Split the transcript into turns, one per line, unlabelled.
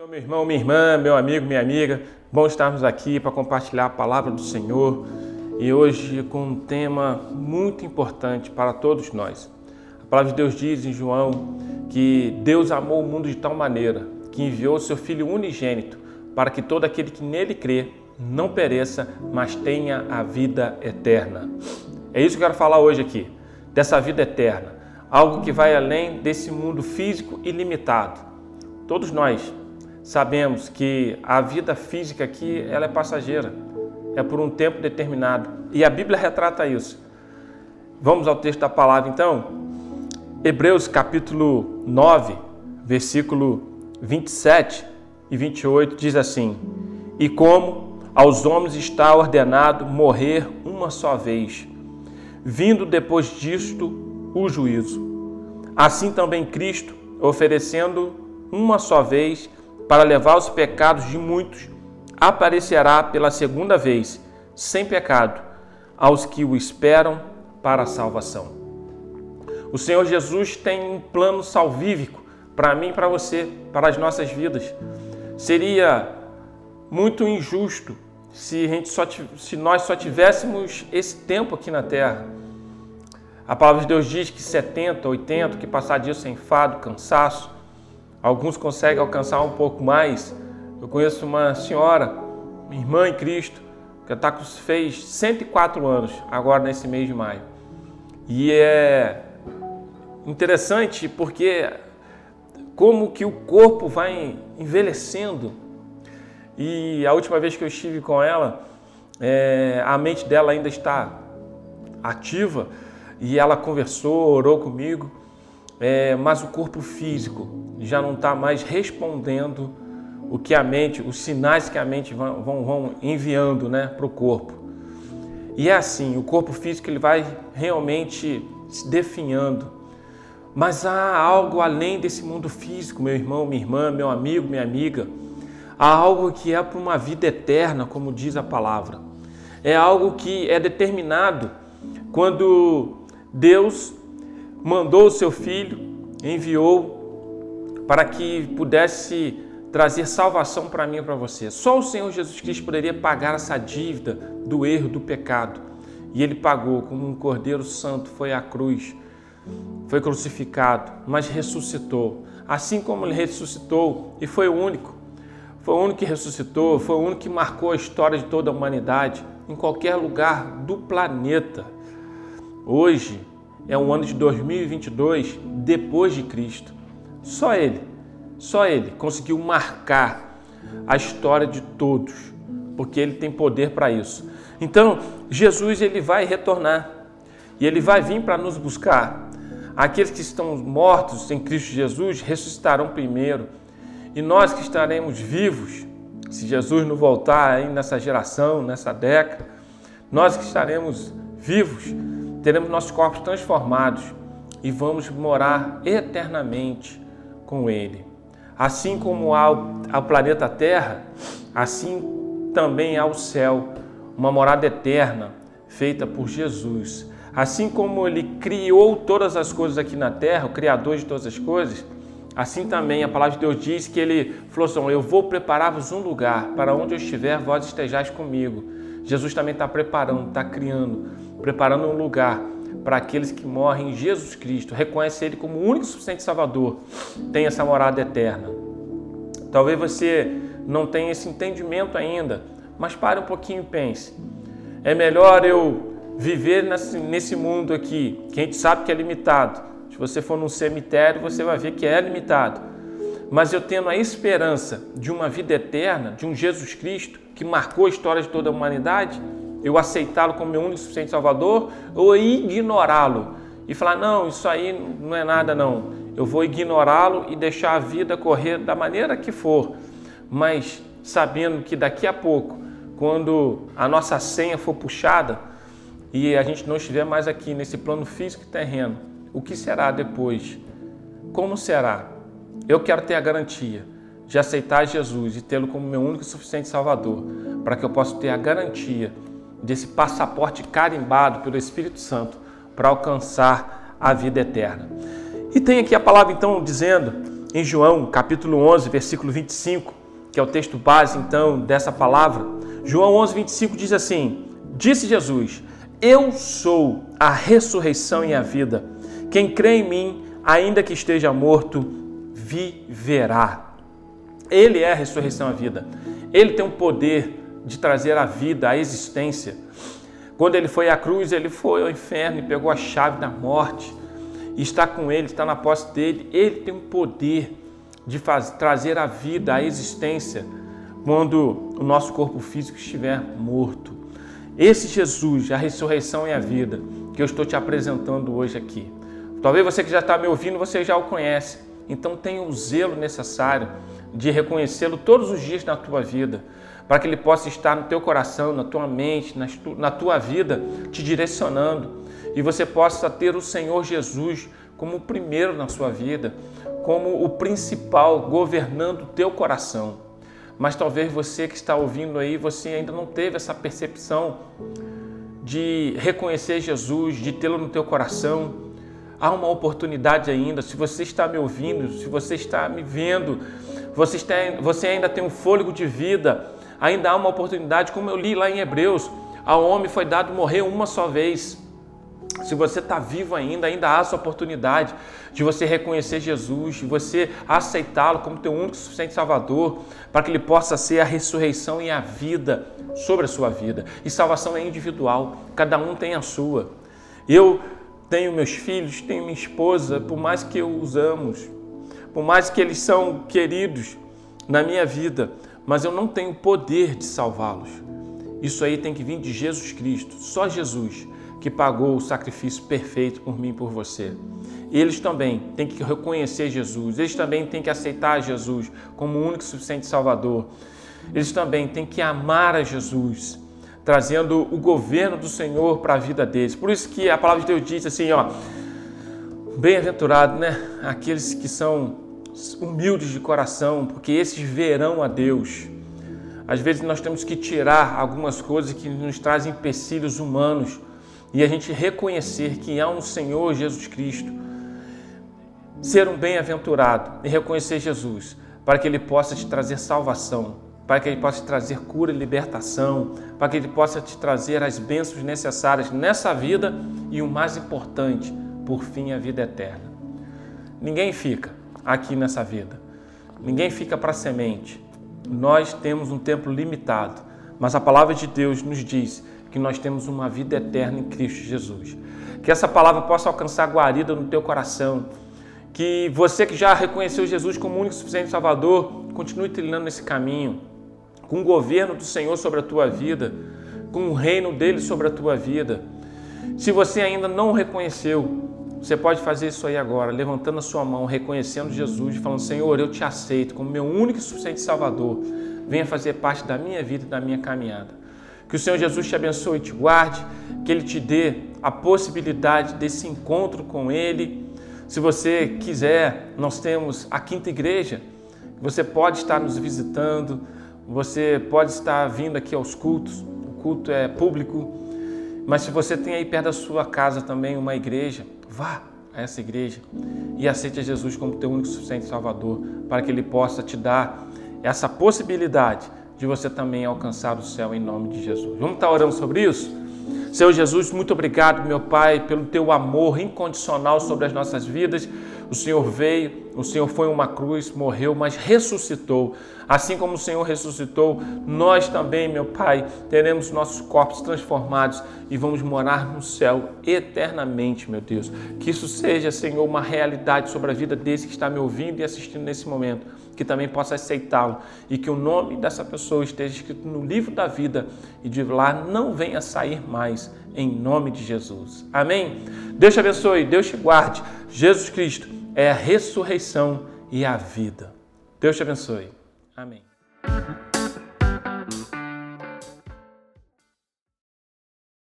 Senhor, meu irmão, minha irmã, meu amigo, minha amiga. Bom estarmos aqui para compartilhar a palavra do Senhor e hoje com um tema muito importante para todos nós. A palavra de Deus diz em João que Deus amou o mundo de tal maneira que enviou seu Filho unigênito para que todo aquele que nele crê não pereça, mas tenha a vida eterna. É isso que eu quero falar hoje aqui, dessa vida eterna, algo que vai além desse mundo físico e limitado. Todos nós sabemos que a vida física aqui ela é passageira, é por um tempo determinado. E a Bíblia retrata isso. Vamos ao texto da palavra então? Hebreus capítulo 9, versículo 27 e 28 diz assim: E como aos homens está ordenado morrer uma só vez, vindo depois disto o juízo. Assim também Cristo, oferecendo uma só vez para levar os pecados de muitos, aparecerá pela segunda vez, sem pecado, aos que o esperam para a salvação. O Senhor Jesus tem um plano salvífico para mim e para você, para as nossas vidas. Seria muito injusto se, a gente só, se nós só tivéssemos esse tempo aqui na Terra. A palavra de Deus diz que 70, 80, que passar disso sem fado, cansaço, Alguns conseguem alcançar um pouco mais. Eu conheço uma senhora, minha irmã em Cristo, que tá, fez 104 anos agora nesse mês de maio. E é interessante porque como que o corpo vai envelhecendo. E a última vez que eu estive com ela, é, a mente dela ainda está ativa e ela conversou, orou comigo é, mas o corpo físico já não está mais respondendo o que a mente, os sinais que a mente vão, vão, enviando né, para o corpo. E é assim, o corpo físico ele vai realmente se definhando. Mas há algo além desse mundo físico, meu irmão, minha irmã, meu amigo, minha amiga. Há algo que é para uma vida eterna, como diz a palavra. É algo que é determinado quando Deus mandou o seu filho, enviou para que pudesse trazer salvação para mim e para você. Só o Senhor Jesus Cristo poderia pagar essa dívida do erro, do pecado. E ele pagou como um cordeiro santo, foi à cruz, foi crucificado, mas ressuscitou. Assim como ele ressuscitou e foi o único, foi o único que ressuscitou, foi o único que marcou a história de toda a humanidade em qualquer lugar do planeta. Hoje, é um ano de 2022 depois de Cristo. Só ele, só ele conseguiu marcar a história de todos, porque ele tem poder para isso. Então, Jesus ele vai retornar e ele vai vir para nos buscar. Aqueles que estão mortos em Cristo Jesus ressuscitarão primeiro. E nós que estaremos vivos, se Jesus não voltar aí nessa geração, nessa década, nós que estaremos vivos, teremos nossos corpos transformados e vamos morar eternamente com Ele. Assim como há o planeta Terra, assim também há o céu, uma morada eterna feita por Jesus. Assim como Ele criou todas as coisas aqui na Terra, o Criador de todas as coisas, assim também a palavra de Deus diz que Ele falou assim: Eu vou preparar-vos um lugar, para onde eu estiver, vós estejais comigo. Jesus também está preparando, está criando preparando um lugar para aqueles que morrem em Jesus Cristo, reconhece Ele como o único suficiente Salvador, tem essa morada eterna. Talvez você não tenha esse entendimento ainda, mas pare um pouquinho e pense. É melhor eu viver nesse mundo aqui, que a gente sabe que é limitado. Se você for num cemitério, você vai ver que é limitado. Mas eu tendo a esperança de uma vida eterna, de um Jesus Cristo que marcou a história de toda a humanidade, eu aceitá-lo como meu único e suficiente Salvador ou ignorá-lo e falar: não, isso aí não é nada, não. Eu vou ignorá-lo e deixar a vida correr da maneira que for, mas sabendo que daqui a pouco, quando a nossa senha for puxada e a gente não estiver mais aqui nesse plano físico e terreno, o que será depois? Como será? Eu quero ter a garantia de aceitar Jesus e tê-lo como meu único e suficiente Salvador, para que eu possa ter a garantia desse passaporte carimbado pelo Espírito Santo para alcançar a vida eterna. E tem aqui a palavra então dizendo em João, capítulo 11, versículo 25, que é o texto base então dessa palavra. João 11, 25 diz assim: Disse Jesus: Eu sou a ressurreição e a vida. Quem crê em mim, ainda que esteja morto, viverá. Ele é a ressurreição e a vida. Ele tem o poder de trazer a vida, a existência. Quando ele foi à cruz, ele foi ao inferno e pegou a chave da morte. E está com ele, está na posse dele. Ele tem o poder de trazer a vida, a existência, quando o nosso corpo físico estiver morto. Esse Jesus, a ressurreição e a vida, que eu estou te apresentando hoje aqui. Talvez você que já está me ouvindo, você já o conhece. Então tenha o zelo necessário de reconhecê-lo todos os dias na tua vida, para que ele possa estar no teu coração, na tua mente, na tua vida, te direcionando. E você possa ter o Senhor Jesus como o primeiro na sua vida, como o principal governando o teu coração. Mas talvez você que está ouvindo aí, você ainda não teve essa percepção de reconhecer Jesus, de tê-lo no teu coração. Há uma oportunidade ainda. Se você está me ouvindo, se você está me vendo, você, está, você ainda tem um fôlego de vida, ainda há uma oportunidade, como eu li lá em Hebreus, ao homem foi dado morrer uma só vez. Se você está vivo ainda, ainda há essa oportunidade de você reconhecer Jesus, de você aceitá-lo como teu único e suficiente Salvador, para que ele possa ser a ressurreição e a vida sobre a sua vida. E salvação é individual, cada um tem a sua. Eu tenho meus filhos, tenho minha esposa, por mais que eu os amo, por mais que eles são queridos na minha vida, mas eu não tenho poder de salvá-los. Isso aí tem que vir de Jesus Cristo, só Jesus que pagou o sacrifício perfeito por mim e por você. Eles também têm que reconhecer Jesus, eles também têm que aceitar Jesus como o único e suficiente Salvador. Eles também têm que amar a Jesus, trazendo o governo do Senhor para a vida deles. Por isso que a palavra de Deus diz assim, ó, bem-aventurado, né? Aqueles que são humildes de coração, porque esses verão a Deus. Às vezes nós temos que tirar algumas coisas que nos trazem empecilhos humanos e a gente reconhecer que há um Senhor Jesus Cristo, ser um bem-aventurado e reconhecer Jesus, para que Ele possa te trazer salvação, para que Ele possa te trazer cura e libertação, para que Ele possa te trazer as bênçãos necessárias nessa vida e o mais importante, por fim, a vida eterna. Ninguém fica aqui nessa vida, ninguém fica para semente. Nós temos um tempo limitado, mas a palavra de Deus nos diz que nós temos uma vida eterna em Cristo Jesus. Que essa palavra possa alcançar guarida no teu coração. Que você que já reconheceu Jesus como único e suficiente Salvador, continue trilhando esse caminho, com o governo do Senhor sobre a tua vida, com o reino dele sobre a tua vida. Se você ainda não reconheceu, você pode fazer isso aí agora, levantando a sua mão, reconhecendo Jesus falando: Senhor, eu te aceito como meu único e suficiente Salvador. Venha fazer parte da minha vida e da minha caminhada. Que o Senhor Jesus te abençoe e te guarde, que Ele te dê a possibilidade desse encontro com Ele. Se você quiser, nós temos a quinta igreja. Você pode estar nos visitando, você pode estar vindo aqui aos cultos. O culto é público, mas se você tem aí perto da sua casa também uma igreja, vá a essa igreja e aceite Jesus como teu único suficiente Salvador, para que Ele possa te dar essa possibilidade de você também alcançar o céu em nome de Jesus. Vamos estar orando sobre isso? Senhor Jesus, muito obrigado, meu Pai, pelo teu amor incondicional sobre as nossas vidas. O Senhor veio, o Senhor foi uma cruz, morreu, mas ressuscitou. Assim como o Senhor ressuscitou, nós também, meu Pai, teremos nossos corpos transformados e vamos morar no céu eternamente, meu Deus. Que isso seja, Senhor, uma realidade sobre a vida desse que está me ouvindo e assistindo nesse momento, que também possa aceitá-lo e que o nome dessa pessoa esteja escrito no livro da vida e de lá não venha sair mais, em nome de Jesus. Amém? Deus te abençoe, Deus te guarde. Jesus Cristo é a ressurreição e a vida. Deus te abençoe. Amém.